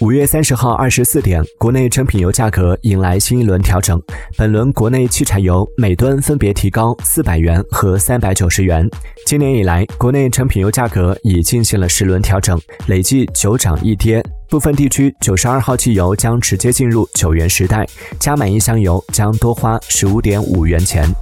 五月三十号二十四点国内成品油价格迎来新一轮调整。本轮国内汽柴油每吨分别提高四百元和三百九十元。今年以来国内成品油价格已进行了十轮调整累计九涨一跌。部分地区九十二号汽油将直接进入九元时代加满一箱油将多花十五点五元钱。